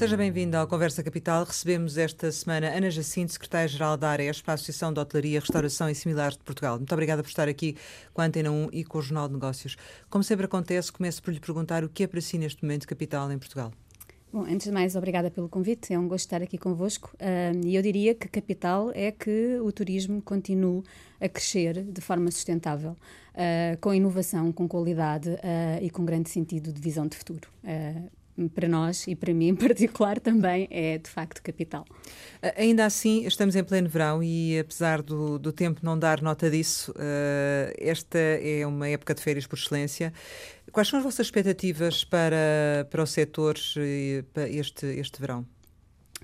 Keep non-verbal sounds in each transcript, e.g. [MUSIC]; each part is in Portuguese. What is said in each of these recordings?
Seja bem-vindo ao Conversa Capital. Recebemos esta semana Ana Jacinto, secretária-geral da ARES, Associação de Hotelaria, Restauração e Similares de Portugal. Muito obrigada por estar aqui com a Antena 1 e com o Jornal de Negócios. Como sempre acontece, começo por lhe perguntar o que é para si neste momento capital em Portugal. Bom, antes de mais, obrigada pelo convite. É um gosto estar aqui convosco. Uh, e eu diria que capital é que o turismo continue a crescer de forma sustentável, uh, com inovação, com qualidade uh, e com grande sentido de visão de futuro para nós e para mim em [LAUGHS] particular também é de facto capital. Ainda assim, estamos em pleno verão e apesar do, do tempo não dar nota disso, uh, esta é uma época de férias por excelência. Quais são as vossas expectativas para, para o setor este, este verão?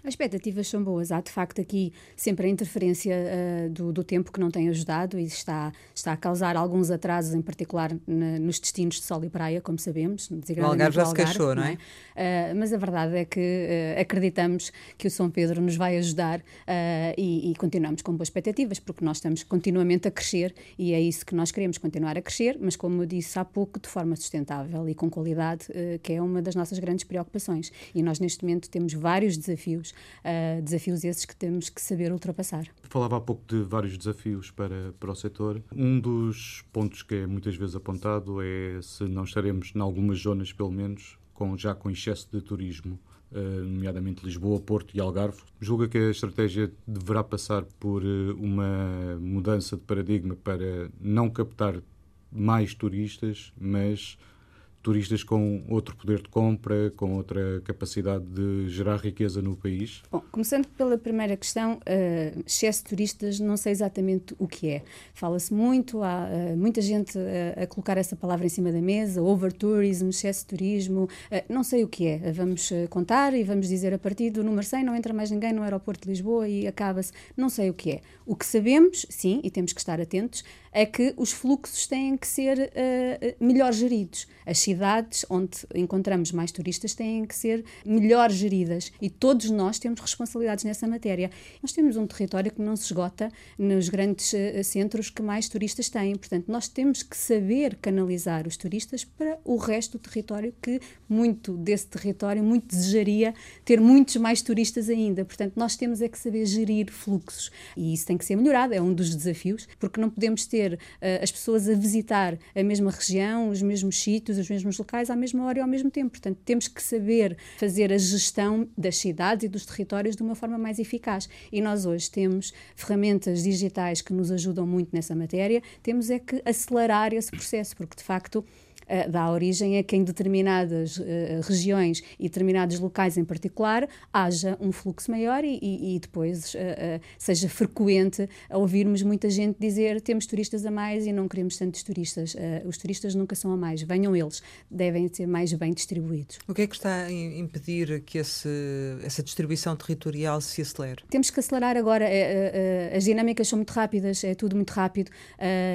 As expectativas são boas. Há, de facto, aqui sempre a interferência uh, do, do, tempo que não tem ajudado e está, está a causar alguns atrasos, em particular na, nos destinos de sol e praia, como sabemos. O Algarve já se queixou, não é? Uh, mas a verdade é que uh, acreditamos que o São Pedro nos vai ajudar e, e, continuamos com boas expectativas, porque nós estamos continuamente a crescer e é isso que nós queremos, continuar a crescer, mas como eu disse há pouco, de forma sustentável e com qualidade, que é uma das nossas grandes preocupações. E nós, neste momento, temos vários desafios uh, desafios esses que temos que saber ultrapassar. Falava há pouco de vários desafios para, para o setor. Um dos pontos que é muitas vezes apontado é se não estaremos, em algumas zonas pelo menos, com, já com excesso de turismo. Uh, nomeadamente Lisboa, Porto e Algarve. Julga que a estratégia deverá passar por uh, uma mudança de paradigma para não captar mais turistas, mas turistas com outro poder de compra, com outra capacidade de gerar riqueza no país? Bom, começando pela primeira questão, uh, excesso de turistas, não sei exatamente o que é. Fala-se muito, há uh, muita gente uh, a colocar essa palavra em cima da mesa, overtourism, excesso de turismo, não sei o que é. Vamos contar e vamos dizer a partir do número 100 não entra mais ninguém no aeroporto de Lisboa e acaba-se. Não sei o que é. O que sabemos, sim, e temos que estar atentos, é que os fluxos têm que ser melhor geridos. As cidades onde encontramos mais turistas têm que ser melhor geridas e todos nós temos responsabilidades nessa matéria. Nós temos um território que não se esgota nos grandes uh, centros que mais turistas têm, portanto, nós temos que saber canalizar os turistas para o resto do território que muito desse território muito desejaria ter muitos mais turistas ainda. Portanto, nós temos é que saber gerir fluxos e isso tem que ser melhorado, é um dos desafios, porque não podemos ter uh, as pessoas a visitar a mesma região, os mesmos sítios, os mesmos locais à mesma hora e ao mesmo tempo. Portanto, temos que saber fazer a gestão das cidades e dos territórios de uma forma mais eficaz. E nós hoje temos ferramentas digitais que nos ajudam muito nessa matéria, temos é que acelerar esse processo, porque de facto uh, dá origem a que em determinadas uh, regiões e determinados locais em particular haja um fluxo maior e, e, e depois uh, seja frequente ouvirmos muita gente dizer temos turistas a mais e não queremos tantos turistas. os turistas nunca são a mais, venham eles, devem ser mais bem distribuídos. O que é que está a impedir que esse, essa distribuição territorial se acelere? Temos que acelerar agora. as dinâmicas são muito rápidas, é tudo muito rápido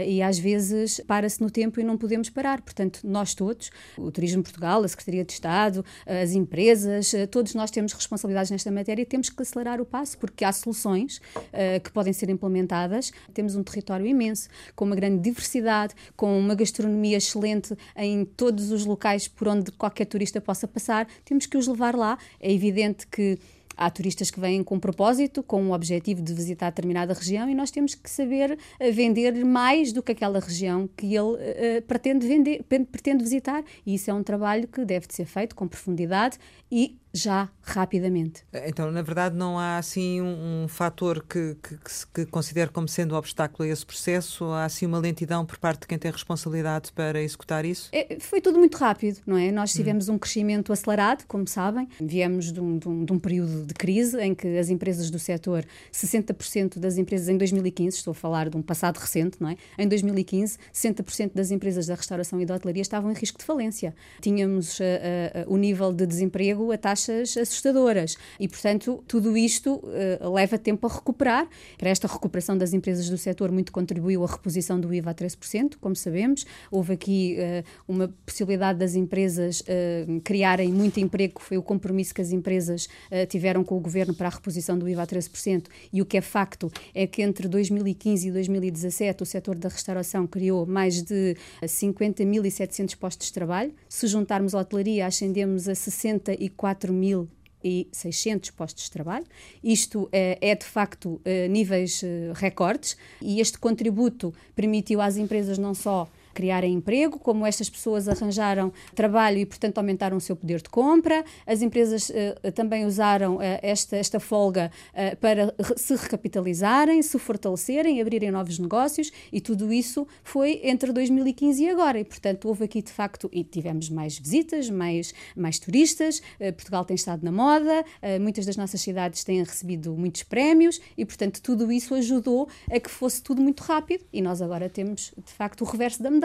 e às vezes para-se no tempo e não podemos parar. Portanto, nós todos, o Turismo Portugal, a Secretaria de Estado, as empresas, eh, todos nós temos responsabilidades nesta matéria e temos que acelerar o passo, porque há soluções uh, que podem ser implementadas. Temos um território imenso, com uma grande diversidade, com uma gastronomia excelente em todos os locais por onde qualquer turista possa passar. Temos que os levar lá. É evidente que Há turistas que vêm com propósito, com o objetivo de visitar determinada região e nós temos que saber eh, vender mais do que aquela região que ele uh, pretende, vender, pretende visitar. E isso é um trabalho que deve de ser feito com profundidade e já rapidamente. Então, na verdade, não há assim um, um fator que, que, que, se, que considere como sendo um obstáculo a esse processo? Há assim uma lentidão por parte de quem tem responsabilidade para executar isso? É, foi tudo muito rápido, não é? Nós tivemos hum. um crescimento acelerado, como sabem. Viemos de um, de, um, de um, período de crise em que as empresas do setor, 60% das empresas em 2015, estou a falar de um passado recente, não é? Em 2015, 60% das empresas da restauração e da hotelaria estavam em risco de falência. Tínhamos uh, uh, o nível de desemprego a taxas assustadoras. E, portanto, tudo isto uh, leva tempo a recuperar. Para esta recuperação das empresas do setor, muito contribuiu a reposição do IVA a 13%, como sabemos. Houve aqui uh, uma possibilidade das empresas uh, criarem muito emprego, foi o compromisso que as empresas tiveram com o governo para a reposição do IVA a 13%. E o que é facto é que entre 2015 e 2017 o setor da restauração criou mais de 50.700 postos de trabalho. Se juntarmos a hotelaria, ascendemos a 64 mil 1.600 postos de trabalho. Isto é, é de facto níveis recordes e este contributo permitiu às empresas não só criarem emprego, como estas pessoas arranjaram trabalho e, portanto, aumentaram o seu poder de compra. As empresas uh, também usaram uh, esta, esta folga uh, para se recapitalizarem, se fortalecerem, abrirem novos negócios e tudo isso foi entre 2015 e agora. E, portanto, houve aqui de facto, e tivemos mais visitas, mais, mais turistas. Portugal tem estado na moda, muitas das nossas cidades têm recebido muitos prémios e, portanto, tudo isso ajudou a que fosse tudo muito rápido e nós agora temos de facto o reverso da medalha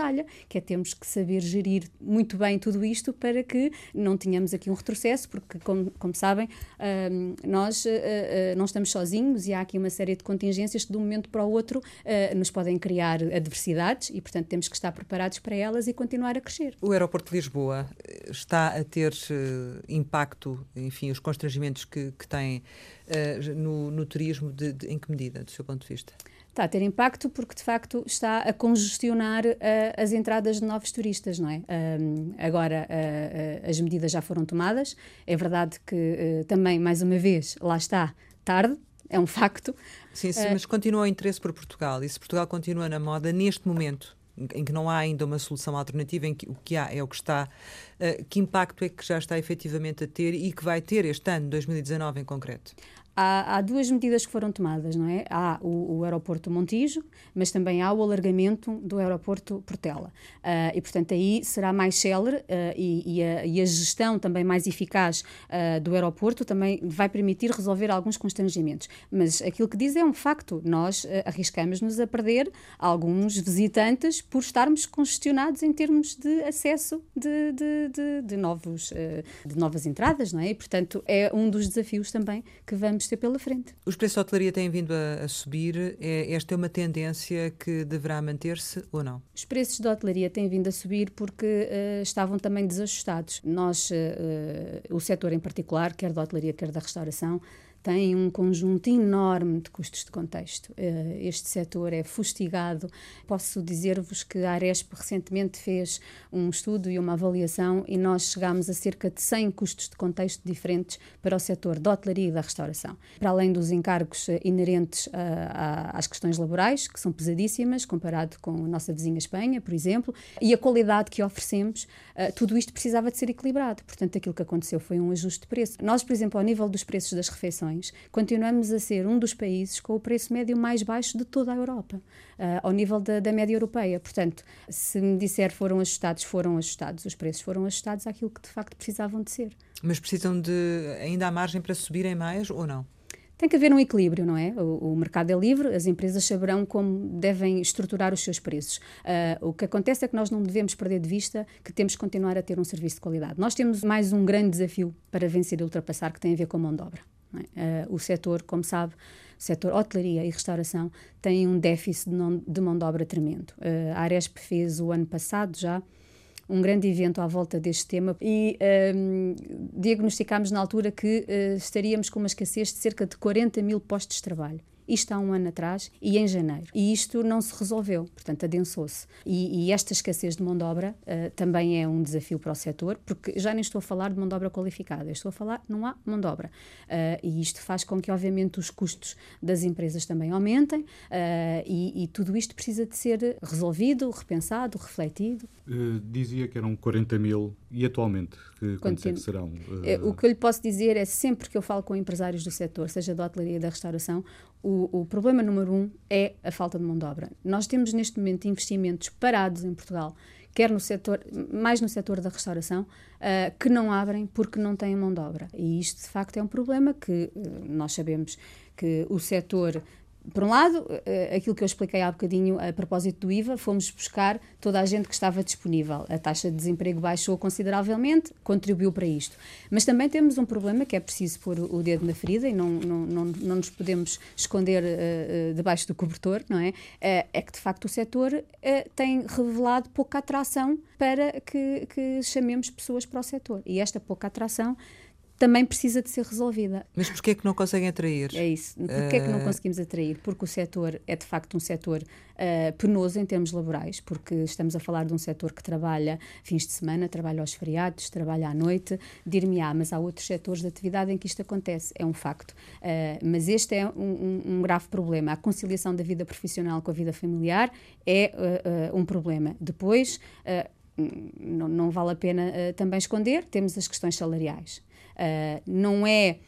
que é temos que saber gerir muito bem tudo isto para que não tenhamos aqui um retrocesso, porque, como, como sabem, uh, nós uh, não estamos sozinhos e há aqui uma série de contingências que de um momento para o outro nos podem criar adversidades e, portanto, temos que estar preparados para elas e continuar a crescer. O aeroporto de Lisboa está a ter impacto, enfim, os constrangimentos que, que tem no, no turismo, de, de, em que medida, do seu ponto de vista? Está a ter impacto porque de facto está a congestionar uh, as entradas de novos turistas, não é? Um, agora uh, uh, as medidas já foram tomadas, é verdade que também, mais uma vez, lá está, tarde, é um facto. Sim, sim mas continua o interesse por Portugal e se Portugal continua na moda neste momento em que não há ainda uma solução alternativa, em que o que há é o que está, que impacto é que já está efetivamente a ter e que vai ter este ano, 2019 em concreto? Há, há, duas medidas que foram tomadas, não é? Há o, o, aeroporto Montijo, mas também há o alargamento do aeroporto Portela. Uh, e, portanto, aí será mais célere uh, e, e, a, e, a, gestão também mais eficaz uh, do aeroporto também vai permitir resolver alguns constrangimentos. Mas aquilo que diz é um facto. Nós arriscamos-nos a perder alguns visitantes por estarmos congestionados em termos de acesso de, de, de, de novos, de novas entradas, não é? E, portanto, é um dos desafios também que vamos ter pela frente. Os preços da hotelaria têm vindo a, a subir. É, esta é uma tendência que deverá manter-se ou não? Os preços da hotelaria têm vindo a subir porque uh, estavam também desajustados. Nós, uh, o setor em particular, quer da hotelaria, quer da restauração, tem um conjunto enorme de custos de contexto. Eh, este setor é fustigado. Posso dizer-vos que a Aresp recentemente fez um estudo e uma avaliação e nós chegámos a cerca de 100 custos de contexto diferentes para o setor da hotelaria e da restauração. Para além dos encargos eh, inerentes às questões laborais, que são pesadíssimas, comparado com a nossa vizinha Espanha, por exemplo, e a qualidade que oferecemos, eh, tudo isto precisava de ser equilibrado. Portanto, aquilo que aconteceu foi um ajuste de preço. Nós, por exemplo, ao nível dos preços das refeições, continuamos a ser um dos países com o preço médio mais baixo de toda a Europa, uh, ao nível da, da, média europeia. Portanto, se me disser foram ajustados, foram ajustados. Os preços foram ajustados àquilo que de facto precisavam de ser. Mas precisam de. ainda há margem para subirem mais ou não? Tem que haver um equilíbrio, não é? O, o, mercado é livre, as empresas saberão como devem estruturar os seus preços. Uh, o que acontece é que nós não devemos perder de vista que temos que continuar a ter um serviço de qualidade. Nós temos mais um grande desafio para vencer e ultrapassar, que tem a ver com a mão de obra. É? Uh, o setor, como sabe, o setor hotelaria e restauração tem um déficit de, non, de mão de obra tremendo. Uh, a Aresp fez o ano passado já um grande evento à volta deste tema e um, diagnosticámos na altura que uh, estaríamos com uma escassez de cerca de 40 mil postos de trabalho. Isto há um ano atrás e em janeiro. E isto não se resolveu, portanto, adensou-se. E, e, esta escassez de mão de obra uh, também é um desafio para o setor, porque já nem estou a falar de mão de obra qualificada, estou a falar, não há mão de obra. Uh, e isto faz com que, obviamente, os custos das empresas também aumentem uh, e, e, tudo isto precisa de ser resolvido, repensado, refletido. dizia que eram 40 mil e atualmente, que, quantos é que serão? O que eu lhe posso dizer é sempre que eu falo com empresários do setor, seja da hotelaria da restauração, o, o, problema número um é a falta de mão de obra. Nós temos neste momento investimentos parados em Portugal, quer no setor, mais no setor da restauração, uh, que não abrem porque não têm mão de obra. E isto de facto é um problema que uh, nós sabemos que o setor por um lado, eh, aquilo que eu expliquei há bocadinho a propósito do IVA, fomos buscar toda a gente que estava disponível. A taxa de desemprego baixou consideravelmente, contribuiu para isto. Mas também temos um problema que é preciso pôr o dedo na ferida e não, não, não, não nos podemos esconder uh, uh, debaixo do cobertor, não é? Uh, é que, de facto, o setor tem revelado pouca atração para que, que chamemos pessoas para o setor. E esta pouca atração também precisa de ser resolvida. Mas porquê é que não conseguem atrair? É isso. Porquê é que não eh, conseguimos atrair? Porque o setor é de facto um setor uh, penoso em termos laborais, porque estamos a falar de um setor que trabalha fins de semana, trabalha aos feriados, trabalha à noite, dir-me-á, mas há outros setores de atividade em que isto acontece, é um facto. Uh, mas este é um, um, um, grave problema. A conciliação da vida profissional com a vida familiar é uh, um problema. Depois, não, não, vale a pena também esconder, temos as questões salariais. Uh, não é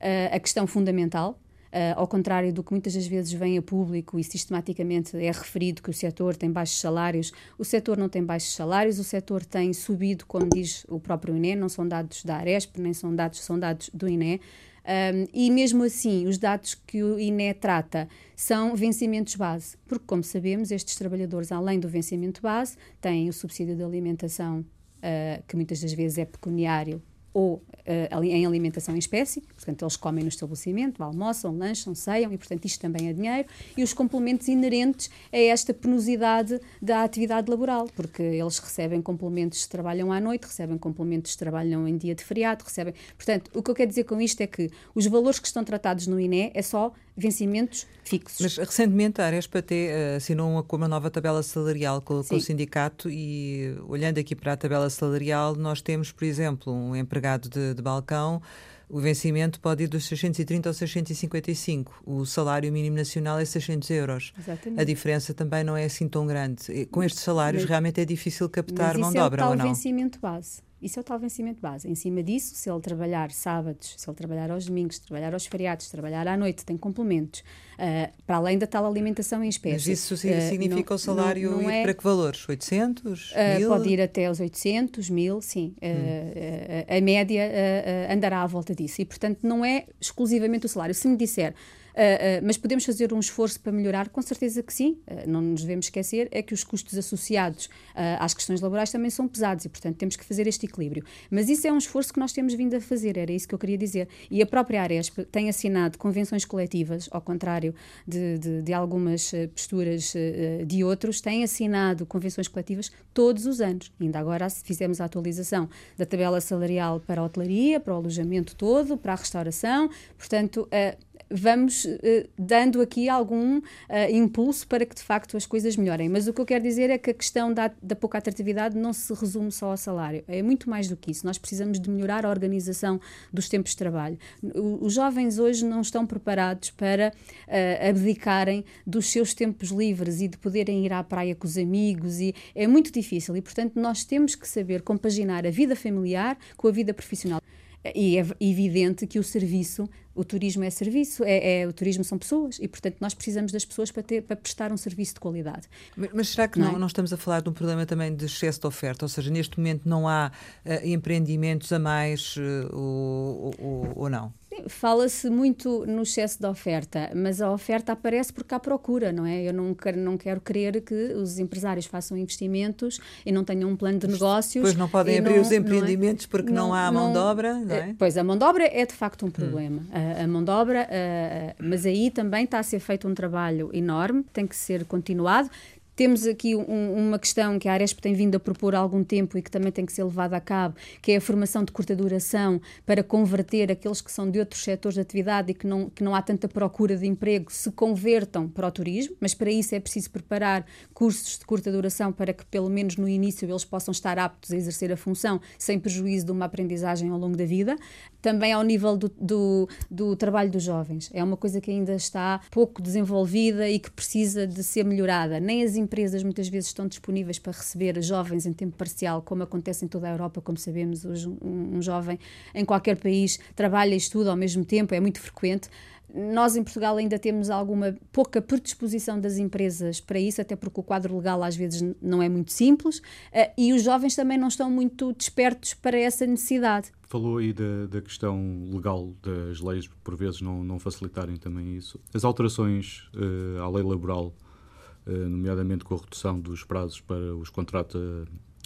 uh, a questão fundamental, Uh, ao contrário do que muitas das vezes vem a público e sistematicamente é referido que o setor tem baixos salários, o setor não tem baixos salários, o setor tem subido, como diz o próprio INE, não são dados da Aresp, nem são dados, são dados do INE. Um, e mesmo assim, os dados que o INE trata são vencimentos base, porque, como sabemos, estes trabalhadores, além do vencimento base, têm o subsídio de alimentação, uh, que muitas das vezes é pecuniário ou uh, em alimentação em espécie, portanto eles comem no estabelecimento, almoçam, lancham, ceiam e portanto isto também é dinheiro, e os complementos inerentes a esta penosidade da atividade laboral, porque eles recebem complementos trabalham à noite, recebem complementos trabalham em dia de feriado, recebem... Portanto, o que eu quero dizer com isto é que os valores que estão tratados no INE é só vencimentos fixos. Mas recentemente a Arespa até uh, assinou uma, uma nova tabela salarial com, com, o sindicato e olhando aqui para a tabela salarial nós temos, por exemplo, um empregado de, de balcão o vencimento pode ir dos 630 aos 655. O salário mínimo nacional é 600 euros. Exatamente. A diferença também não é assim tão grande. Com estes salários mas, realmente é difícil captar mão de obra, é o tal ou não? vencimento base. Isso é o tal vencimento base. Em cima disso, se ele trabalhar sábados, se ele trabalhar aos domingos, trabalhar aos feriados, trabalhar à noite, tem complementos, uh, para além da tal alimentação em espécie. Mas isso significa uh, não, o salário não, não ir é, para que valores? 800? Uh, mil? Pode ir até aos 800, 1000, sim. Hum. a média andará à volta disso. E, portanto, não é exclusivamente o salário. Se me disser mas podemos fazer um esforço para melhorar? Com certeza que sim. Uh, não nos devemos esquecer é que os custos associados às questões laborais também são pesados e, portanto, temos que fazer este equilíbrio. Mas isso é um esforço que nós temos vindo a fazer, era isso que eu queria dizer. E a própria Aresp tem assinado convenções coletivas, ao contrário de, de, de algumas posturas de outros, tem assinado convenções coletivas todos os anos. Ainda agora fizemos a atualização da tabela salarial para a hotelaria, para o alojamento todo, para a restauração. Portanto, vamos uh, dando aqui algum uh, impulso para que de facto as coisas melhorem. Mas o que eu quero dizer é que a questão da, da pouca atratividade não se resume só ao salário, é muito mais do que isso. Nós precisamos de melhorar a organização dos tempos de trabalho. O, os jovens hoje não estão preparados para uh, abdicarem dos seus tempos livres e de poderem ir à praia com os amigos, e é muito difícil. E portanto, nós temos que saber compaginar a vida familiar com a vida profissional. E é evidente que o serviço, o turismo é serviço, é, é, o turismo são pessoas e, portanto, nós precisamos das pessoas para, ter, para prestar um serviço de qualidade. Mas, mas será que não, não, é? não, estamos a falar de um problema também de excesso de oferta? Ou seja, neste momento não há uh, empreendimentos a mais uh, ou, ou, ou não? Fala-se muito no excesso de oferta, mas a oferta aparece porque há procura, não é? Eu não quero, não quero crer que os empresários façam investimentos e não tenham um plano de negócios. Pois não podem abrir não, os empreendimentos não é? porque não, não, há mão de obra, não é? Pois, a mão de obra é de facto um problema. Hum. A, a, mão de obra, mas aí também está a ser feito um trabalho enorme, tem que ser continuado. Temos aqui um, uma questão que a Aresp tem vindo a propor há algum tempo e que também tem que ser levada a cabo, que é a formação de curta duração para converter aqueles que são de outros setores de atividade e que não, que não há tanta procura de emprego se convertam para o turismo, mas para isso é preciso preparar cursos de curta duração para que pelo menos no início eles possam estar aptos a exercer a função sem prejuízo de uma aprendizagem ao longo da vida. Também ao nível do, do, do trabalho dos jovens. É uma coisa que ainda está pouco desenvolvida e que precisa de ser melhorada. Nem as empresas muitas vezes estão disponíveis para receber jovens em tempo parcial, como acontece em toda a Europa, como sabemos, hoje um, um jovem em qualquer país trabalha e estuda ao mesmo tempo, é muito frequente. Nós em Portugal ainda temos alguma pouca predisposição das empresas para isso, até porque o quadro legal às vezes não é muito simples, uh, e os jovens também não estão muito despertos para essa necessidade. Falou aí da, da questão legal das leis, por vezes não, não facilitarem também isso. As alterações uh, à lei laboral eh, nomeadamente com a redução dos prazos para os contratos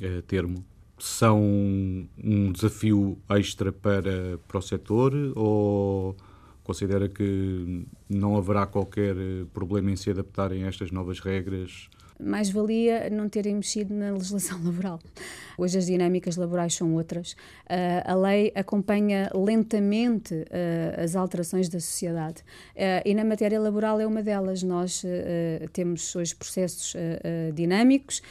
a, termo, são um desafio extra para, para o setor ou considera que não haverá qualquer problema em se adaptarem a estas novas regras mais valia não terem mexido na legislação [LAUGHS] laboral. Hoje as dinâmicas laborais são outras. Uh, a lei acompanha lentamente uh, as alterações da sociedade uh, e na matéria laboral é uma delas. Nós temos hoje processos dinâmicos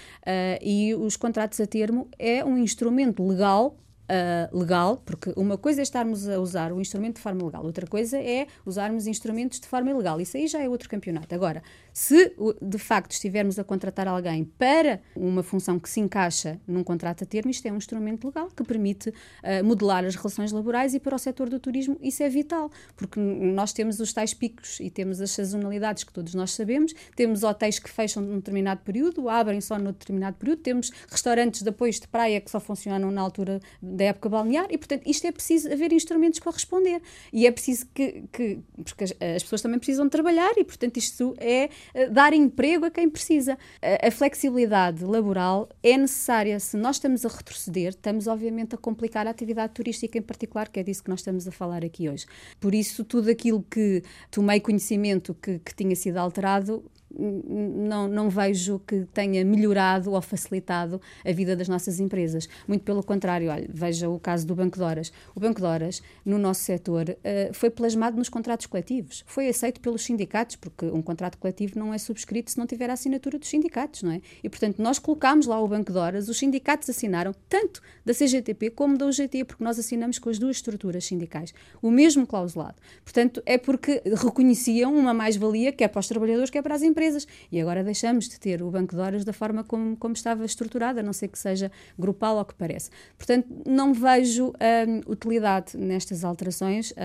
e os contratos a termo é um instrumento legal uh, legal, porque uma coisa é estarmos a usar o instrumento de forma legal, outra coisa é usarmos instrumentos de forma ilegal. Isso aí já é outro campeonato. Agora, se de facto estivermos a contratar alguém para uma função que se encaixa num contrato a termo, isto é um instrumento legal que permite uh, modelar as relações laborais e para o setor do turismo isso é vital, porque nós temos os tais picos e temos as sazonalidades que todos nós sabemos, temos hotéis que fecham num determinado período, abrem só num determinado período, temos restaurantes de apoios de praia que só funcionam na altura da época balnear e, portanto, isto é preciso haver instrumentos para responder. E é preciso que, que porque as, as pessoas também precisam trabalhar e, portanto, isto é dar emprego a quem precisa. A, a, flexibilidade laboral é necessária. Se nós estamos a retroceder, estamos obviamente a complicar a atividade turística em particular, que é disso que nós estamos a falar aqui hoje. Por isso, tudo aquilo que tomei conhecimento que, que tinha sido alterado não, não vejo que tenha melhorado ou facilitado a vida das nossas empresas. Muito pelo contrário, olha, veja o caso do Banco de Horas. O Banco de Horas, no nosso setor, uh, foi plasmado nos contratos coletivos. Foi aceito pelos sindicatos, porque um contrato coletivo não é subscrito se não tiver a assinatura dos sindicatos, não é? E, portanto, nós colocámos lá o Banco de Horas, os sindicatos assinaram, tanto da CGTP como da UGT, porque nós assinamos com as duas estruturas sindicais, o mesmo clausulado. Portanto, é porque reconheciam uma mais-valia, que é para os trabalhadores, que é para as empresas empresas e agora deixamos de ter o banco de horas da forma como, como estava estruturado, a não ser que seja grupal ou que parece. Portanto, não vejo hum, utilidade nestas alterações, uh,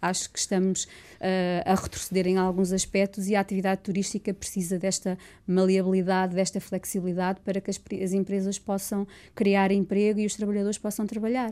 acho que estamos uh, a retroceder em alguns aspectos e a atividade turística precisa desta maleabilidade, desta flexibilidade para que as, as empresas possam criar emprego e os trabalhadores possam trabalhar.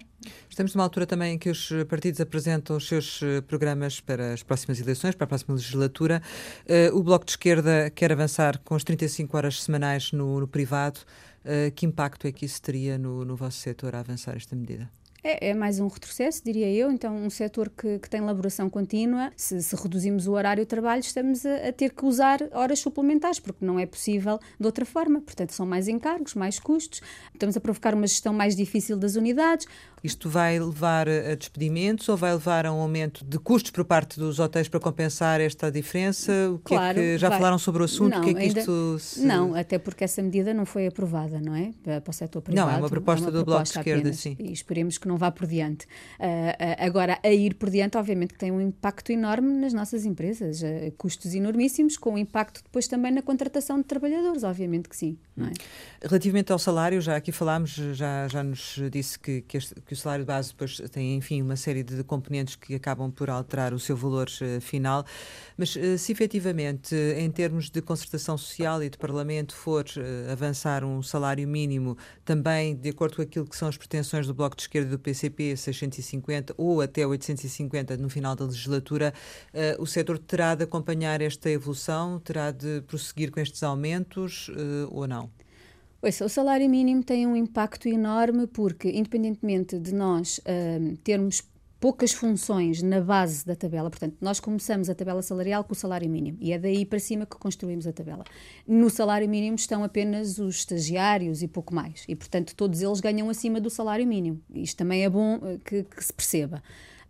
Estamos numa altura também em que os partidos apresentam os seus eh, programas para as próximas eleições, para a próxima legislatura. Uh, o Bloco de Esquerda quer avançar com as 35 horas semanais no, no privado. Uh, que impacto é que isso teria no, no vosso setor a avançar esta medida? É, é, mais um retrocesso, diria eu. Então, um setor que, que tem elaboração contínua, se, se, reduzimos o horário de trabalho, estamos a, a, ter que usar horas suplementares, porque não é possível de outra forma. Portanto, são mais encargos, mais custos, estamos a provocar uma gestão mais difícil das unidades. Isto vai levar a despedimentos ou vai levar a um aumento de custos por parte dos hotéis para compensar esta diferença? O que claro, é que já vai. falaram sobre o assunto? Não, o que é que ainda, isto se... Não, até porque essa medida não foi aprovada, não é? Para o setor privado. Não, é uma proposta é uma do proposta Bloco de Esquerda, apenas, sim. E esperemos que não vá por diante. Uh, uh, agora, a ir por diante, obviamente, que tem um impacto enorme nas nossas empresas. Uh, custos enormíssimos, com impacto depois também na contratação de trabalhadores, obviamente que sim. É? Relativamente ao salário, já aqui falámos, já, já nos disse que, que, este, que o salário base depois tem, enfim, uma série de componentes que acabam por alterar o seu valor uh, final. Mas uh, se efetivamente, em termos de concertação social e de Parlamento, for avançar um salário mínimo, também de acordo com aquilo que são as pretensões do Bloco de Esquerda do PCP, 650 ou até 850 no final da legislatura, o setor terá de acompanhar esta evolução, terá de prosseguir com estes aumentos ou não? O salário mínimo tem um impacto enorme porque, independentemente de nós uh, termos poucas funções na base da tabela, portanto, nós começamos a tabela salarial com o salário mínimo e é daí para cima que construímos a tabela. No salário mínimo estão apenas os estagiários e pouco mais, e portanto todos eles ganham acima do salário mínimo. Isto também é bom uh, que, que se perceba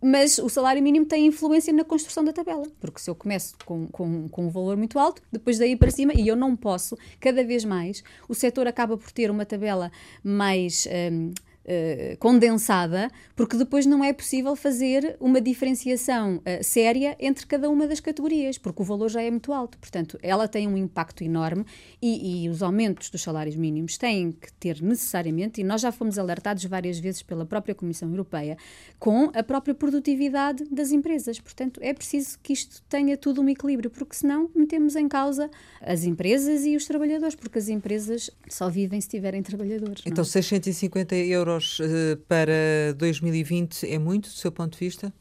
mas o salário mínimo tem influência na construção da tabela, porque se eu começo com, com, com um valor muito alto, depois daí para cima, e eu não posso, cada vez mais, o setor acaba por ter uma tabela mais. Um, uh, condensada, porque depois não é possível fazer uma diferenciação uh, séria entre cada uma das categorias, porque o valor já é muito alto. Portanto, ela tem um impacto enorme e, e os aumentos dos salários mínimos têm que ter necessariamente, e nós já fomos alertados várias vezes pela própria Comissão Europeia, com a própria produtividade das empresas. Portanto, é preciso que isto tenha tudo um equilíbrio, porque senão metemos em causa as empresas e os trabalhadores, porque as empresas só vivem se tiverem trabalhadores. Então, não? 650 euros euros uh, para 2020 é muito, do seu ponto de vista?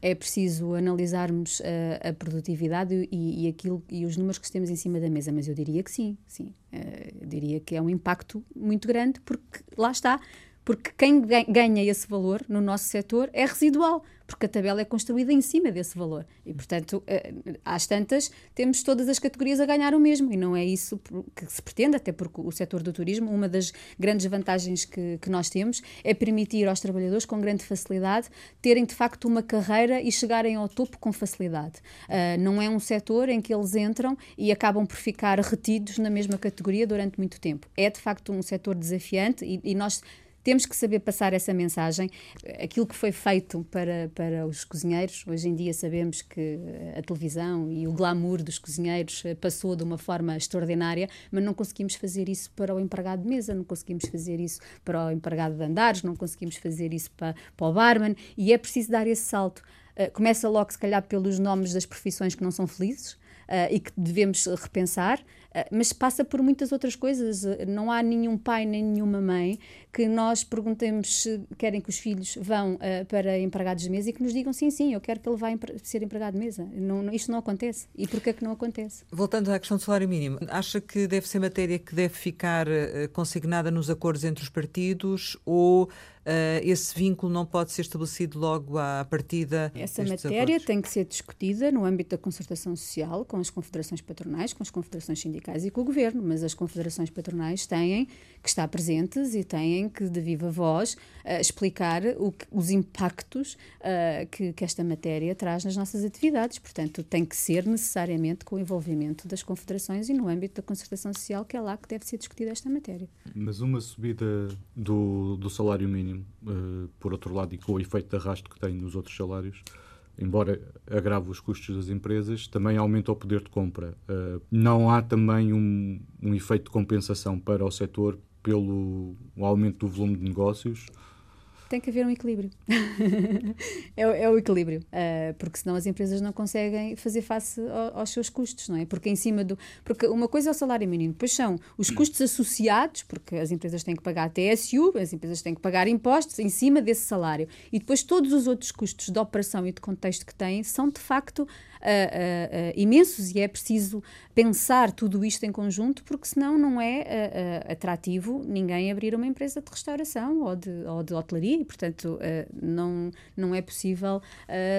É preciso analisarmos uh, a produtividade e, e, aquilo, e os números que temos em cima da mesa, mas eu diria que sim, sim. Uh, diria que é um impacto muito grande, porque lá está, porque quem ganha esse valor no nosso setor é residual porque a tabela é construída em cima desse valor. E, portanto, eh, às tantas, temos todas as categorias a ganhar o mesmo, e não é isso que se pretende, até porque o setor do turismo, uma das grandes vantagens que, que nós temos é permitir aos trabalhadores, com grande facilidade, terem de facto uma carreira e chegarem ao topo com facilidade. Uh, não é um setor em que eles entram e acabam por ficar retidos na mesma categoria durante muito tempo. É de facto um setor desafiante e, e nós temos que saber passar essa mensagem. Aquilo que foi feito para, para os cozinheiros, hoje em dia sabemos que a televisão e o glamour dos cozinheiros eh, passou de uma forma extraordinária, mas não conseguimos fazer isso para o empregado de mesa, não conseguimos fazer isso para o empregado de andares, não conseguimos fazer isso para, para o barman, e é preciso dar esse salto. Uh, começa logo, se calhar, pelos nomes das profissões que não são felizes, e que devemos repensar, uh, mas passa por muitas outras coisas. Uh, não há nenhum pai nem nenhuma mãe que nós perguntemos se querem que os filhos vão para empregados de mesa e que nos digam sim, sim, eu quero que ele vá ser empregado de mesa. Não, não, isto não acontece. E porquê é que não acontece? Voltando à questão do salário mínimo, acha que deve ser matéria que deve ficar consignada nos acordos entre os partidos ou Uh, esse vínculo não pode ser estabelecido logo à partida? Essa matéria acordos? tem que ser discutida no âmbito da concertação social com as confederações patronais, com as confederações sindicais e com o governo, mas as confederações patronais têm que estar presentes e têm que, de viva voz, uh, explicar o, os impactos uh, que, que, esta matéria traz nas nossas atividades. Portanto, tem que ser necessariamente com o envolvimento das confederações e no âmbito da concertação social, que é lá que deve ser discutida esta matéria. Mas uma subida do, do salário mínimo, uh, por outro lado, e com o efeito de arrasto que tem nos outros salários, embora agrave os custos das empresas, também aumenta o poder de compra. Uh, não há também um, um efeito de compensação para o setor pelo aumento do volume de negócios tem que haver um equilíbrio. [LAUGHS] é, é, o equilíbrio. Uh, porque senão as empresas não conseguem fazer face ao, aos seus custos, não é? Porque em cima do. Porque uma coisa é o salário mínimo, depois são os custos associados, porque as empresas têm que pagar TSU, as empresas têm que pagar impostos em cima desse salário. E depois todos os outros custos de operação e de contexto que têm são de facto uh, imensos e é preciso pensar tudo isto em conjunto, porque senão não é atrativo ninguém abrir uma empresa de restauração ou de, ou de hotelaria e, portanto, não, não é possível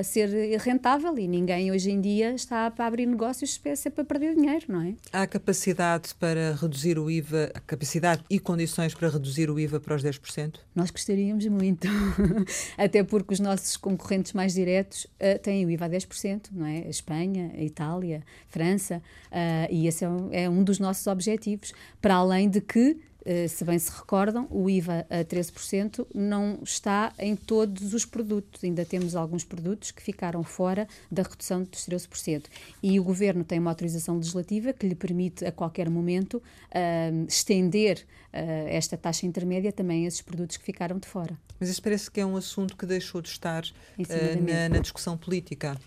ser rentável e ninguém hoje em dia está para abrir negócios se é para perder dinheiro, não é? Há capacidade para reduzir o IVA, capacidade e condições para reduzir o IVA para os 10%? Nós gostaríamos muito, [LAUGHS] até porque os nossos concorrentes mais diretos uh, têm o IVA a 10%, não é? Espanha, a Itália, França, uh, e esse é um, é um dos nossos objetivos. Para além de que se bem se recordam, o IVA a 13% não está em todos os produtos. Ainda temos alguns produtos que ficaram fora da redução dos 13%. E o Governo tem uma autorização legislativa que lhe permite, a qualquer momento, uh, estender uh, esta taxa intermédia também a esses produtos que ficaram de fora. Mas isso parece que é um assunto que deixou de estar na, na discussão política.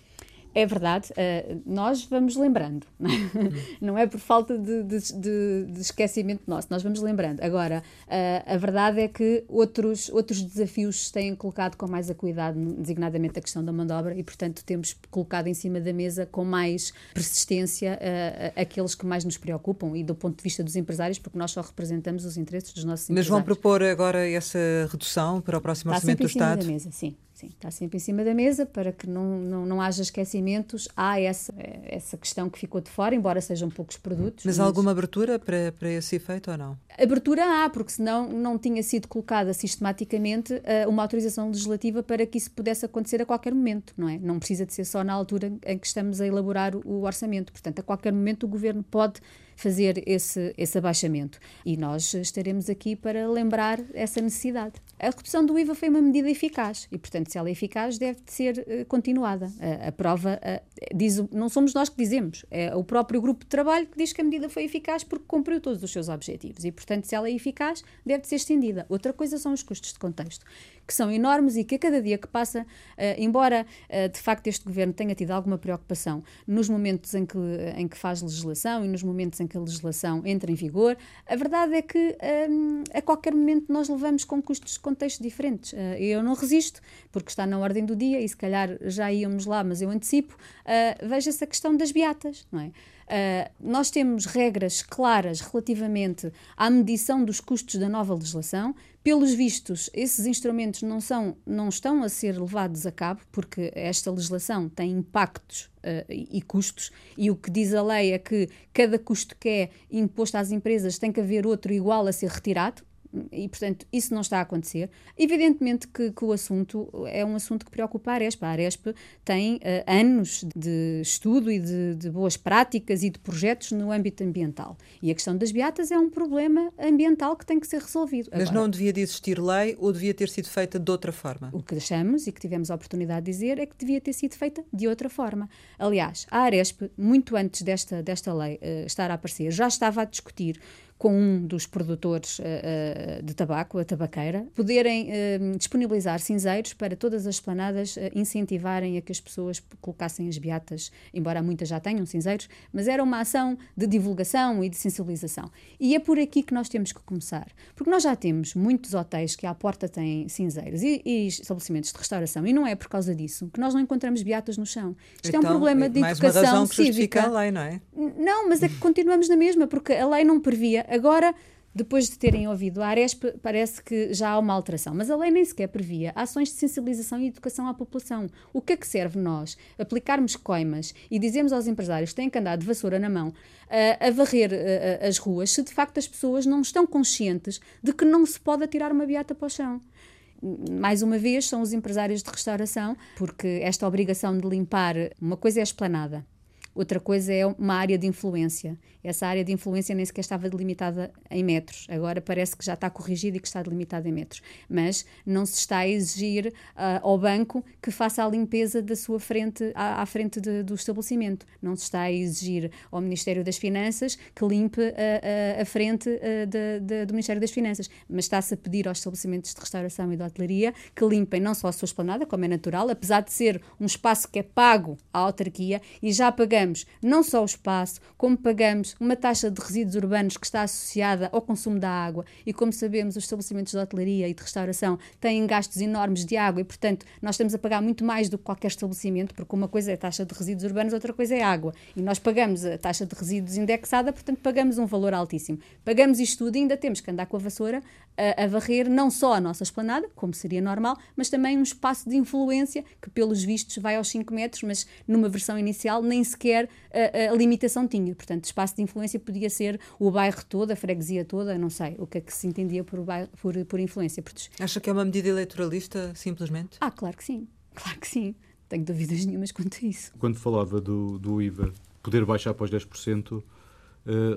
É verdade, uh, nós vamos lembrando, [LAUGHS] não é por falta de, de, de, esquecimento nosso, nós vamos lembrando. Agora, uh, a verdade é que outros, outros desafios têm colocado com mais acuidade, designadamente a questão da mão de obra, e portanto temos colocado em cima da mesa com mais persistência uh, aqueles que mais nos preocupam e do ponto de vista dos empresários, porque nós só representamos os interesses dos nossos Mas empresários. Mas vão propor agora essa redução para o próximo Está orçamento do Estado? Da mesa, sim. Sim, está sempre em cima da mesa para que não, não, não haja esquecimentos. Há essa, essa questão que ficou de fora, embora sejam poucos produtos. Mas, mas... alguma abertura para, para esse efeito ou não? Abertura há, porque senão não tinha sido colocada sistematicamente uh, uma autorização legislativa para que isso pudesse acontecer a qualquer momento, não é? Não precisa de ser só na altura em que estamos a elaborar o, o orçamento. Portanto, a qualquer momento o governo pode fazer esse, esse abaixamento. E nós estaremos aqui para lembrar essa necessidade. A redução do IVA foi uma medida eficaz e, portanto, se ela é eficaz, deve ser uh, continuada. A, a prova uh, diz, não somos nós que dizemos, é o próprio grupo de trabalho que diz que a medida foi eficaz porque cumpriu todos os seus objetivos e, portanto, se ela é eficaz, deve ser estendida. Outra coisa são os custos de contexto que são enormes e que a cada dia que passa, uh, embora uh, de facto este governo tenha tido alguma preocupação nos momentos em que, em que faz legislação e nos momentos em que a legislação entra em vigor, a verdade é que eh, a qualquer momento nós levamos com custos de contexto diferentes. Eu não resisto, porque está na ordem do dia e se calhar já íamos lá, mas eu antecipo, veja-se a questão das beatas, não é? Uh, nós temos regras claras relativamente à medição dos custos da nova legislação. Pelos vistos, esses instrumentos não, são, não estão a ser levados a cabo, porque esta legislação tem impactos uh, e custos, e o que diz a lei é que cada custo que é imposto às empresas tem que haver outro igual a ser retirado e, portanto, isso não está a acontecer. Evidentemente que, que, o assunto é um assunto que preocupa a Aresp. A Aresp tem uh, anos de estudo e de, de, boas práticas e de projetos no âmbito ambiental. E a questão das beatas é um problema ambiental que tem que ser resolvido. Mas Agora, não devia de existir lei ou devia ter sido feita de outra forma? O que achamos e que tivemos a oportunidade de dizer é que devia ter sido feita de outra forma. Aliás, a Aresp, muito antes desta, desta lei uh, estar a aparecer, já estava a discutir com um dos produtores uh, de tabaco, a tabaqueira, poderem uh, disponibilizar cinzeiros para todas as esplanadas incentivarem a que as pessoas colocassem as beatas, embora muitas já tenham cinzeiros, mas era uma ação de divulgação e de sensibilização. E é por aqui que nós temos que começar, porque nós já temos muitos hotéis que à porta têm cinzeiros e, e estabelecimentos de restauração, e não é por causa disso que nós não encontramos beatas no chão. Isto então, é um então, problema de mais educação razão que cívica. a lei, não é? Não, mas é que continuamos na mesma, porque a lei não previa Agora, depois de terem ouvido a Aresp, parece que já há uma alteração. Mas a lei nem sequer previa ações de sensibilização e educação à população. O que é que serve nós aplicarmos coimas e dizemos aos empresários que têm que andar de vassoura na mão a, a varrer a, as ruas se de facto as pessoas não estão conscientes de que não se pode atirar uma beata para o chão? mais uma vez, são os empresários de restauração, porque esta obrigação de limpar, uma coisa é a esplanada, outra coisa é uma área de influência essa área de influência nem sequer estava delimitada em metros. Agora parece que já está corrigida e que está delimitada em metros. Mas não se está a exigir uh, ao banco que faça a limpeza da sua frente, à, à frente de, do estabelecimento. Não se está a exigir ao Ministério das Finanças que limpe a, a, a frente de, de, do Ministério das Finanças. Mas está-se a pedir aos estabelecimentos de restauração e de hotelaria que limpem não só a sua esplanada, como é natural, apesar de ser um espaço que é pago à autarquia e já pagamos não só o espaço, como pagamos uma taxa de resíduos urbanos que está associada ao consumo da água e, como sabemos, os estabelecimentos de hotelaria e de restauração têm gastos enormes de água e, portanto, nós estamos a pagar muito mais do que qualquer estabelecimento, porque uma coisa é a taxa de resíduos urbanos, outra coisa é água. E nós pagamos a taxa de resíduos indexada, portanto, pagamos um valor altíssimo. Pagamos isto tudo e ainda temos que andar com a vassoura a, a varrer não só a nossa esplanada, como seria normal, mas também um espaço de influência que, pelos vistos, vai aos 5 metros, mas numa versão inicial nem sequer a, a limitação tinha. Portanto, espaço de influência podia ser o bairro todo, a freguesia toda, não sei o que é que se entendia por, bairro, por, por influência. Acha que é uma medida eleitoralista, simplesmente? Ah, claro que sim. Claro que sim. Tenho dúvidas nenhumas quanto a isso. Quando falava do, do IVA poder baixar para os 10%, uh,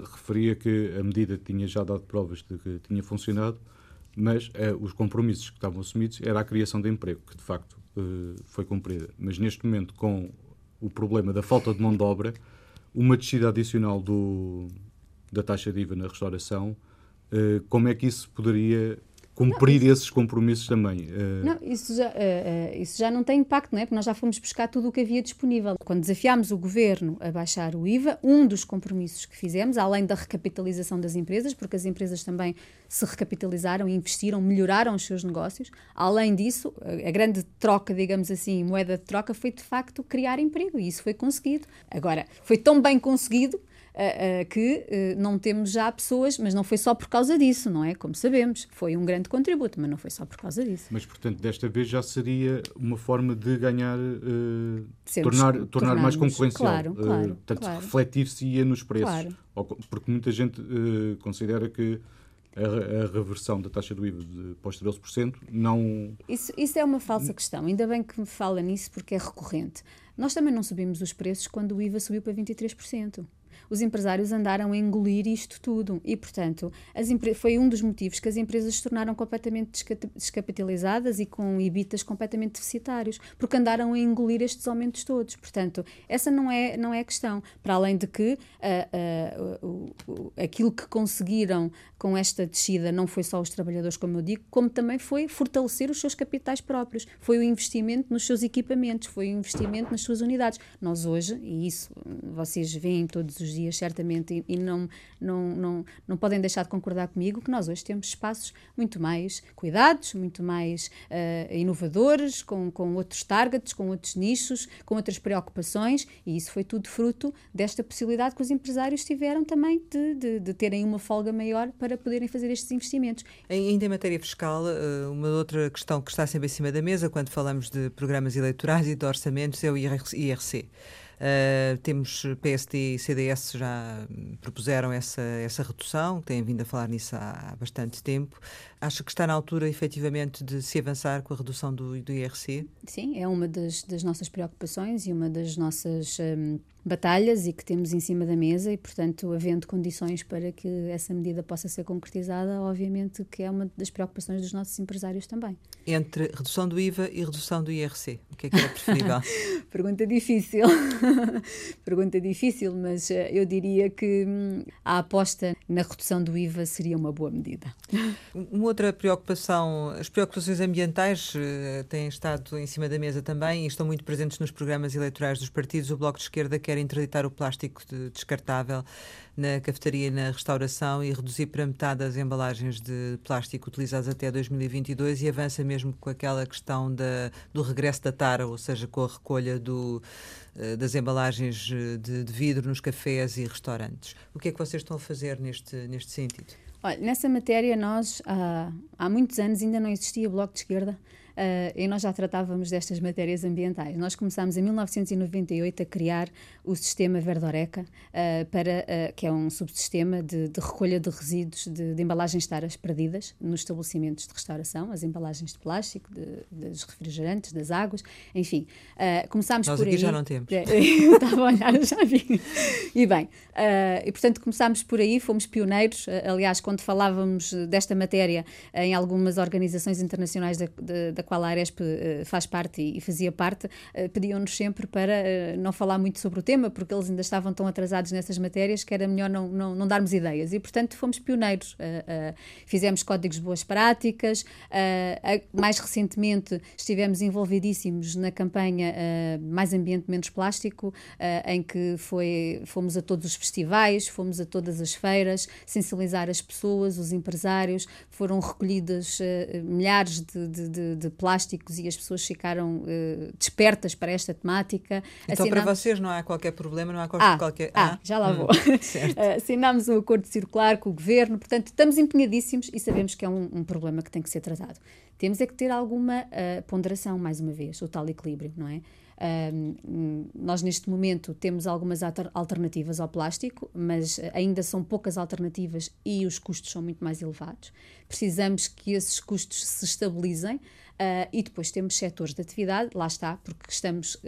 referia que a medida tinha já dado provas de que tinha funcionado, mas uh, os compromissos que estavam assumidos era a criação de emprego, que de facto uh, foi cumprida. Mas neste momento, com o problema da falta de mão de obra, uma descida adicional do, da taxa de IVA na restauração, como é que isso poderia cumprir não, esses compromissos também. Uh... Não, isso já, uh, uh, isso já não tem impacto, não é? Porque nós já fomos buscar tudo o que havia disponível. Quando desafiámos o governo a baixar o IVA, um dos compromissos que fizemos, além da recapitalização das empresas, porque as empresas também se recapitalizaram, investiram, melhoraram os seus negócios, além disso, a grande troca, digamos assim, moeda de troca, foi de facto criar emprego e isso foi conseguido. Agora, foi tão bem conseguido uh, uh, que uh, não temos já pessoas, mas não foi só por causa disso, não é? Como sabemos, foi um grande contributo, mas não foi só por causa disso. Mas, portanto, desta vez já seria uma forma de ganhar, tornar, tornar mais concorrencial. Claro, claro. portanto, claro. refletir-se-ia nos preços. Claro. Porque muita gente considera que a, reversão da taxa do IVA de, para os 13% não. Isso, isso é uma falsa questão. Ainda bem que me fala nisso porque é recorrente. Nós também não subimos os preços quando o IVA subiu para 23% os empresários andaram a engolir isto tudo. E, portanto, foi um dos motivos que as empresas se tornaram completamente descapitalizadas e com EBITDAs completamente deficitários, porque andaram a engolir estes aumentos todos. Portanto, essa não é, não é a questão. Para além de que uh, uh, uh, aquilo que conseguiram com esta descida não foi só os trabalhadores, como eu digo, como também foi fortalecer os seus capitais próprios. Foi o investimento nos seus equipamentos, foi o investimento nas suas unidades. Nós hoje, e isso vocês veem todos os dias, certamente, e não, não, não, não podem deixar de concordar comigo que nós hoje temos espaços muito mais cuidados, muito mais uh, inovadores, com, com outros targets, com outros nichos, com outras preocupações, e isso foi tudo fruto desta possibilidade que os empresários tiveram também de, de, de terem uma folga maior para poderem fazer estes investimentos. Ainda em matéria fiscal, eh, uma outra questão que está sempre em cima da mesa quando falamos de programas eleitorais e de orçamentos é o IRC. Uh, temos PSD e CDS já propuseram essa, essa redução, têm vindo a falar nisso há, há bastante tempo. Acha que está na altura, efetivamente, de se avançar com a redução do, do IRC? Sim, é uma das, das nossas preocupações e uma das nossas um, batalhas e que temos em cima da mesa e, portanto, havendo condições para que essa medida possa ser concretizada, obviamente que é uma das preocupações dos nossos empresários também. Entre redução do IVA e redução do IRC, o que é que é preferível? [LAUGHS] Pergunta difícil. [LAUGHS] Pergunta difícil, mas uh, eu diria que hum, a aposta na redução do IVA seria uma boa medida. Outra preocupação, as preocupações ambientais uh, têm estado em cima da mesa também e estão muito presentes nos programas eleitorais dos partidos. O Bloco de Esquerda quer interditar o plástico de, descartável na cafetaria e na restauração e reduzir para metade as embalagens de plástico utilizadas até 2022 e avança mesmo com aquela questão da, do regresso da tara, ou seja, com a recolha do, uh, das embalagens eh, de, de vidro nos cafés e restaurantes. O que é que vocês estão a fazer neste, neste sentido? Olha, nessa matéria nós há, há muitos anos ainda não existia Bloco de Esquerda uh, e nós já tratávamos destas matérias ambientais. Nós começámos em 1998 a criar o sistema Verdoreca, uh, para, uh, que é um subsistema de, de recolha de resíduos de, de, embalagens taras perdidas nos estabelecimentos de restauração, as embalagens de plástico, de, dos refrigerantes, das águas, enfim. começámos nós por aqui aí. já não temos. [LAUGHS] Eu estava a olhar, já vi. E bem, e portanto começámos por aí, fomos pioneiros. aliás, quando falávamos desta matéria em algumas organizações internacionais da, da, da qual a Aresp uh, faz parte e, fazia parte, uh, pediam-nos sempre para uh, não falar muito sobre o tema, porque eles ainda estavam tão atrasados nessas matérias que era melhor não, não, não darmos ideias. E, portanto, fomos pioneiros. fizemos códigos de boas práticas. mais recentemente, estivemos envolvidíssimos na campanha Mais Ambiente, Menos Plástico, em que foi, fomos a todos os festivais, fomos a todas as feiras, sensibilizar as pessoas, os empresários. Foram recolhidas milhares de, de, de, de plásticos e as pessoas ficaram uh, despertas para esta temática. Então, para vocês não há qualquer problema, não há qualquer. Ah, qualquer... ah, ah já lá hum, vou. [LAUGHS] [LAUGHS] uh, assinámos um acordo circular com o governo, portanto, estamos empenhadíssimos e sabemos que é um, um problema que tem que ser tratado. Temos é que ter alguma uh, ponderação, mais uma vez, o tal equilíbrio, não é? nós, neste momento, temos algumas alternativas ao plástico, mas ainda são poucas alternativas e os custos são muito mais elevados. Precisamos que esses custos se estabilizem. Uh, e depois temos setores de atividade, lá está, porque estamos, uh,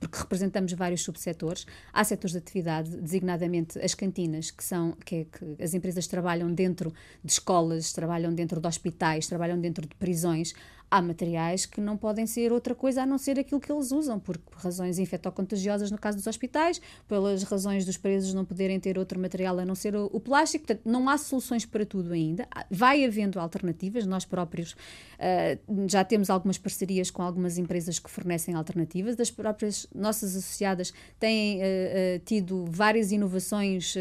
porque representamos vários subsetores. Há setores de atividade, designadamente as cantinas, que são que, é que as empresas trabalham dentro de escolas, trabalham dentro de hospitais, trabalham dentro de prisões há materiais que não podem ser outra coisa a não ser aquilo que eles usam, por razões infectocontagiosas no caso dos hospitais, pelas razões dos presos não poderem ter outro material a não ser o, o plástico. Portanto, não há soluções para tudo ainda. Vai havendo alternativas, nós próprios uh, já temos algumas parcerias com algumas empresas que fornecem alternativas, das próprias nossas associadas têm uh, uh, tido várias inovações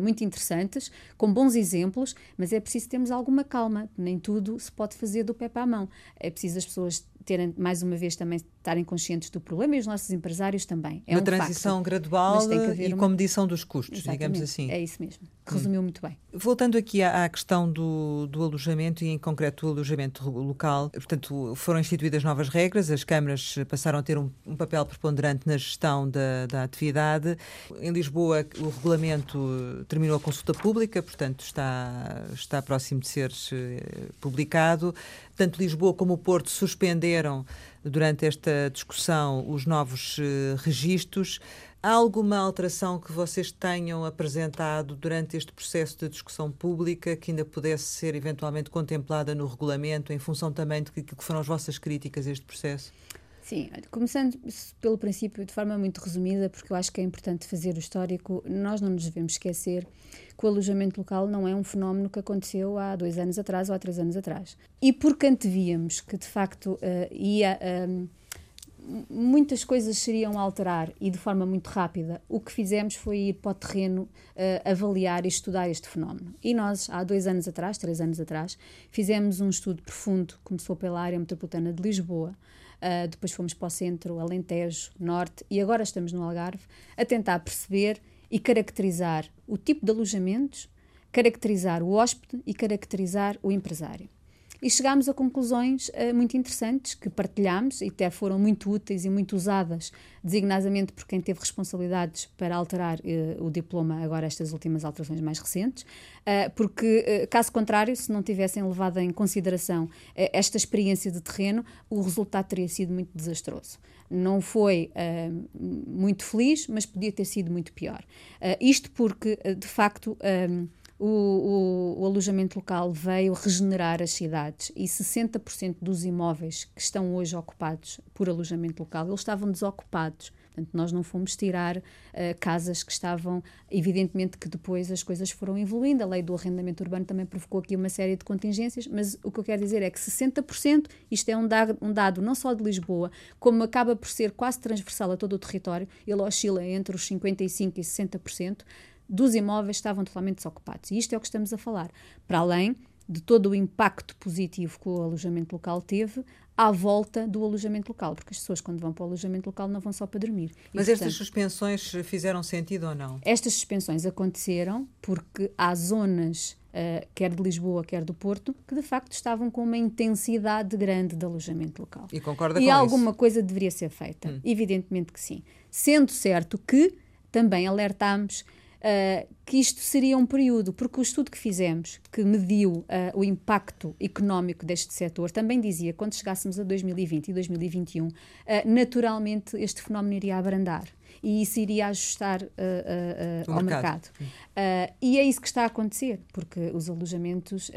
muito interessantes, com bons exemplos, mas é preciso termos alguma calma, nem tudo se pode fazer do pé para a mão. É preciso as pessoas terem, mais uma vez, também estarem conscientes do problema e os nossos empresários também. É uma um transição facto, gradual e uma... com medição dos custos, Exatamente, digamos assim. É isso mesmo. Resumiu hum. muito bem. Voltando aqui à, à questão do, do, alojamento e, em concreto, do alojamento local, portanto, foram instituídas novas regras, as câmaras passaram a ter um, um papel preponderante na gestão da, da atividade. Em Lisboa, o regulamento terminou a consulta pública, portanto, está, está próximo de ser eh, publicado. Tanto Lisboa como o Porto suspenderam durante esta discussão os novos uh, registros. Há alguma alteração que vocês tenham apresentado durante este processo de discussão pública que ainda pudesse ser eventualmente contemplada no regulamento, em função também de que, que foram as vossas críticas a este processo? Sim, começando pelo princípio, de forma muito resumida, porque eu acho que é importante fazer o histórico, nós não nos devemos esquecer que o alojamento local não é um fenómeno que aconteceu há dois anos atrás ou há três anos atrás. E porque antevíamos que, de facto, uh, ia. Uh, muitas coisas seriam a alterar e de forma muito rápida. O que fizemos foi ir para o terreno uh, avaliar e estudar este fenómeno. E nós, há dois anos atrás, três anos atrás, fizemos um estudo profundo, começou pela área metropolitana de Lisboa, uh, depois fomos para o centro, Alentejo, Norte e agora estamos no Algarve, a tentar perceber e caracterizar o tipo de alojamentos, caracterizar o hóspede e caracterizar o empresário e chegámos a conclusões uh, muito interessantes que partilhámos e até foram muito úteis e muito usadas, designadamente por quem teve responsabilidades para alterar uh, o diploma, agora estas últimas alterações mais recentes, uh, porque, caso contrário, se não tivessem levado em consideração esta experiência de terreno, o resultado teria sido muito desastroso não foi uh, muito feliz, mas podia ter sido muito pior. Uh, isto porque, de facto, o, o, o, alojamento local veio regenerar as cidades e 60% dos imóveis que estão hoje ocupados por alojamento local, eles estavam desocupados. Portanto, nós não fomos tirar uh, casas que estavam, evidentemente que depois as coisas foram evoluindo, a lei do arrendamento urbano também provocou aqui uma série de contingências, mas o que eu quero dizer é que 60%, isto é um dado, um dado não só de Lisboa, como acaba por ser quase transversal a todo o território, ele oscila entre os 55% e 60%, dos imóveis estavam totalmente desocupados. E isto é o que estamos a falar. Para além de todo o impacto positivo que o alojamento local teve à volta do alojamento local, porque as pessoas quando vão para o alojamento local não vão só para dormir. Mas e, estas portanto, suspensões fizeram sentido ou não? Estas suspensões aconteceram porque há zonas, uh, quer de Lisboa, quer do Porto, que de facto estavam com uma intensidade grande de alojamento local. E concorda e com alguma isso? coisa deveria ser feita. Hum. Evidentemente que sim. Sendo certo que também alertámos uh, que isto seria um período, porque o estudo que fizemos, que mediu uh, o impacto económico deste setor, também dizia que quando chegássemos a 2020 e 2021, uh, naturalmente este fenómeno iria abrandar e isso iria ajustar uh, uh, uh, ao mercado. mercado. e é isso que está a acontecer, porque os alojamentos,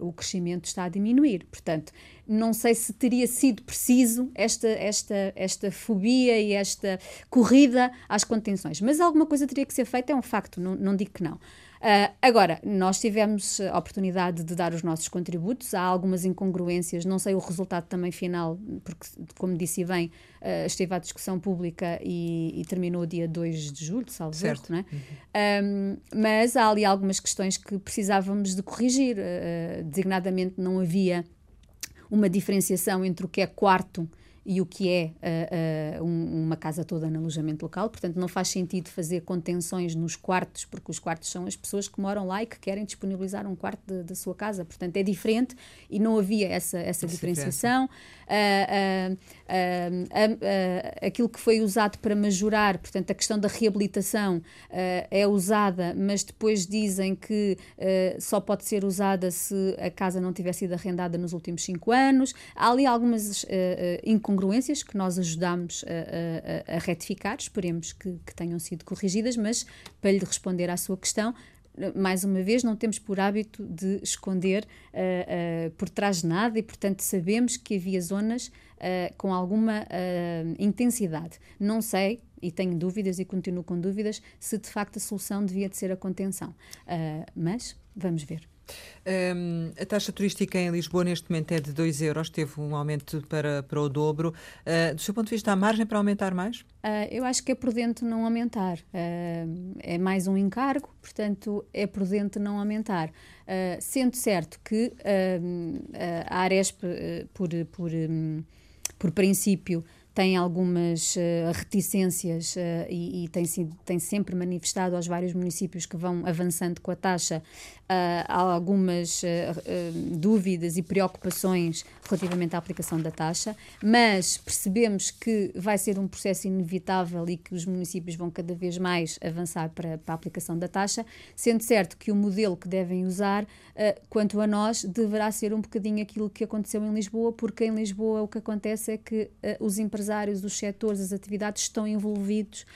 o crescimento está a diminuir. Portanto, não sei se teria sido preciso esta, esta, esta fobia e esta corrida às contenções, mas alguma coisa teria que ser feita, é um facto, não, não digo que não. Uh, agora, nós tivemos a oportunidade de dar os nossos contributos, há algumas incongruências, não sei o resultado também final, porque, como disse bem, uh, esteve à discussão pública e, e, terminou dia 2 de julho, salvo certo, não é? Uhum. Um, mas há ali algumas questões que precisávamos de corrigir, uh, designadamente não havia uma diferenciação entre o que é quarto e o que é uh, uh, um, uma casa toda no alojamento local. Portanto, não faz sentido fazer contenções nos quartos, porque os quartos são as pessoas que moram lá e que querem disponibilizar um quarto da sua casa. Portanto, é diferente e não havia essa, essa diferenciação. Uh, aquilo que foi usado para majorar, portanto, a questão da reabilitação é usada, mas depois dizem que só pode ser usada se a casa não tiver sido arrendada nos últimos cinco anos. Há ali algumas incongruências incongruências que nós ajudamos a, a, a retificar, esperemos que, que tenham sido corrigidas, mas para lhe responder à sua questão, mais uma vez, não temos por hábito de esconder uh, uh, por trás de nada e, portanto, sabemos que havia zonas uh, com alguma intensidade. Não sei, e tenho dúvidas e continuo com dúvidas, se de facto a solução devia de ser a contenção. mas vamos ver. Um, a taxa turística em Lisboa neste momento é de 2 euros, teve um aumento para, para o dobro. Uh, do seu ponto de vista, há margem para aumentar mais? Uh, eu acho que é prudente não aumentar. Uh, é mais um encargo, portanto, é prudente não aumentar. sendo certo que a Aresp, por, por, um, por princípio, tem algumas uh, reticências uh, e, e, tem, tem sempre manifestado aos vários municípios que vão avançando com a taxa uh, algumas dúvidas e preocupações relativamente à aplicação da taxa, mas percebemos que vai ser um processo inevitável e que os municípios vão cada vez mais avançar para, para a aplicação da taxa, sendo certo que o modelo que devem usar, quanto a nós, deverá ser um bocadinho aquilo que aconteceu em Lisboa, porque em Lisboa o que acontece é que os empresários os setores, as atividades estão envolvidos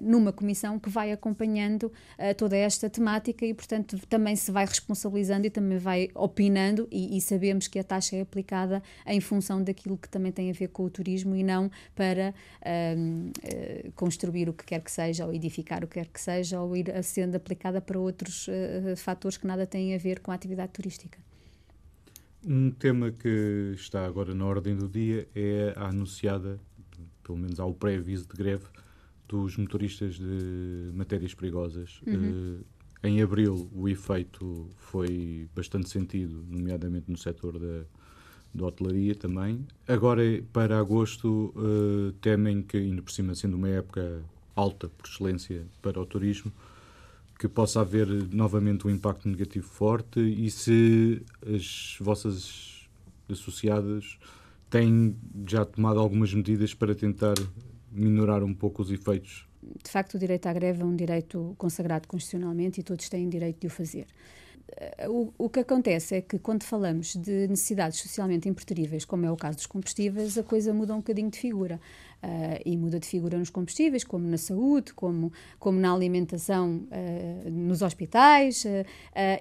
numa comissão que vai acompanhando toda esta temática e, portanto, também se vai responsabilizando e também vai opinando e, e, sabemos que a taxa é aplicada em função daquilo que também tem a ver com o turismo e não para uh, construir o que quer que seja ou edificar o que quer que seja ou ir sendo aplicada para outros fatores que nada têm a ver com a atividade turística. Um tema que está agora na ordem do dia é a anunciada pelo menos há o pré-aviso de greve dos motoristas de matérias perigosas. Uhum. Uh, em abril o efeito foi bastante sentido, nomeadamente no setor da, da hotelaria também. Agora, para agosto, uh, temem que, ainda por cima, sendo uma época alta por excelência para o turismo, que possa haver novamente um impacto negativo forte e se as vossas associadas têm já tomado algumas medidas para tentar minorar um pouco os efeitos de facto, o direito à greve é um direito consagrado constitucionalmente e todos têm direito de o fazer. Eh, o, o, que acontece é que quando falamos de necessidades socialmente imperteríveis, como é o caso dos combustíveis, a coisa muda um bocadinho de figura. Uh, e muda de figura nos combustíveis, como na saúde, como, como na alimentação uh, nos hospitais, uh,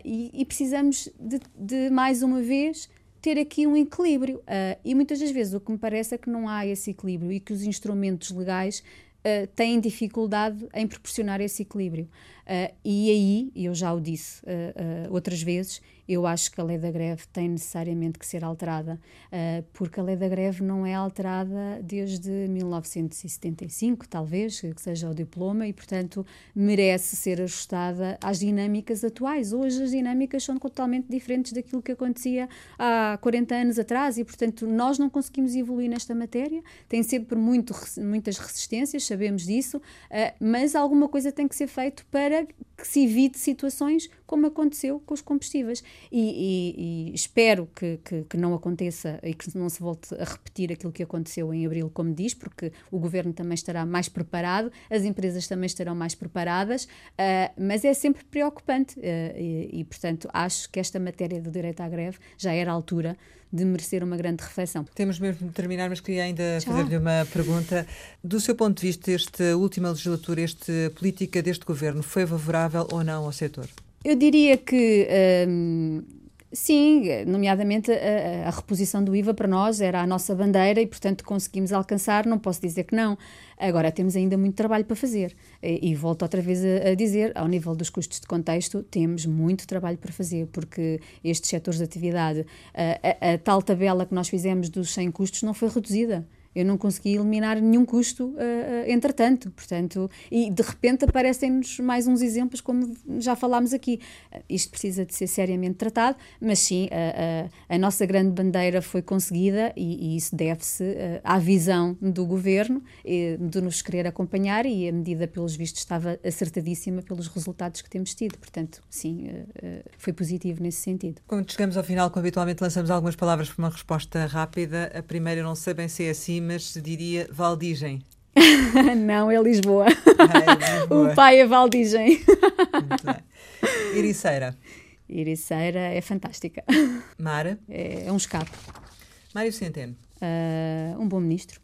e, e, precisamos de, de, mais uma vez, ter aqui um equilíbrio. e muitas das vezes o que me parece é que não há esse equilíbrio e que os instrumentos legais uh, têm dificuldade em proporcionar esse equilíbrio. Uh, e aí, eu já o disse uh, outras vezes, eu acho que a lei da greve tem necessariamente que ser alterada, uh, porque a lei da greve não é alterada desde 1975, talvez, que seja o diploma, e, portanto, merece ser ajustada às dinâmicas atuais. Hoje as dinâmicas são totalmente diferentes daquilo que acontecia há 40 anos atrás, e, portanto, nós não conseguimos evoluir nesta matéria. Tem sempre muito, muitas resistências, sabemos disso, uh, mas alguma coisa tem que ser feito para que se evite situações como aconteceu com os combustíveis. E, e, e espero que, que, que, não aconteça e que não se volte a repetir aquilo que aconteceu em abril, como diz, porque o governo também estará mais preparado, as empresas também estarão mais preparadas, uh, mas é sempre preocupante uh, e, e, portanto, acho que esta matéria do direito à greve já era a altura de merecer uma grande reflexão. Temos mesmo de terminar, mas queria ainda fazer-lhe uma pergunta. Do seu ponto de vista, esta última legislatura, esta política deste governo, foi favorável ou não ao setor? Eu diria que. Hum, sim, nomeadamente a, a, reposição do IVA para nós era a nossa bandeira e, portanto, conseguimos alcançar, não posso dizer que não. Agora, temos ainda muito trabalho para fazer. E, e volto outra vez a, a, dizer, ao nível dos custos de contexto, temos muito trabalho para fazer, porque estes setores de atividade, a, a tal tabela que nós fizemos dos 100 custos não foi reduzida eu não consegui eliminar nenhum custo uh, entretanto, portanto, e de repente aparecem-nos mais uns exemplos, como já falámos aqui. Uh, isto precisa de ser seriamente tratado, mas sim, a nossa grande bandeira foi conseguida e, e isso deve-se à visão do governo de nos querer acompanhar e a medida, pelos vistos, estava acertadíssima pelos resultados que temos tido. Portanto, sim, foi positivo nesse sentido. Quando chegamos ao final, como habitualmente lançamos algumas palavras para uma resposta rápida. A primeira, eu não sei bem se é assim, mas diria Valdigem. [LAUGHS] não, é Lisboa. é [LAUGHS] Lisboa. o pai é Valdigem. Iriceira. Iriceira é fantástica. Mara. É, é um escape. Mário Centeno. Uh, um bom ministro.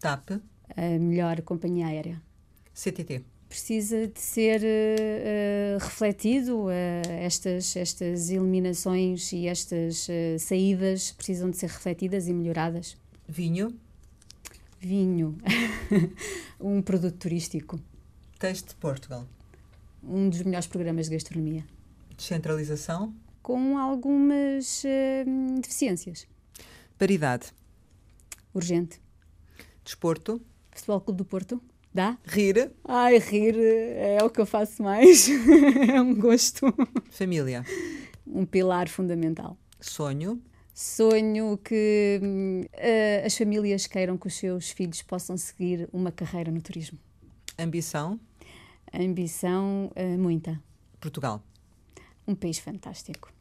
TAP. A melhor companhia aérea. CTT. Precisa de ser uh, refletido. Uh, estas, estas eliminações e estas saídas precisam de ser refletidas e melhoradas. Vinho vinho, [LAUGHS] um produto turístico. Texto de Portugal. Um dos melhores programas de gastronomia. Descentralização. Com algumas uh, deficiências. Paridade. Urgente. Desporto. Futebol Clube do Porto. Dá? Rir. Ai, rir é o que eu faço mais. [LAUGHS] é um gosto. Família. Um pilar fundamental. Sonho. Sonho que uh, as famílias queiram que os seus filhos possam seguir uma carreira no turismo. Ambição? Ambição, uh, muita. Portugal? Um país fantástico.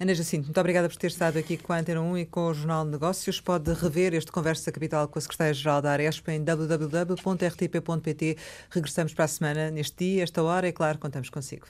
Ana Jacinto, muito obrigada por ter estado aqui com a Antena 1 e com o Jornal de Negócios. Pode rever este Conversa Capital com a Secretária-Geral da Aresp em www.rtp.pt. Regressamos para a semana, neste dia, esta hora, e claro, contamos consigo.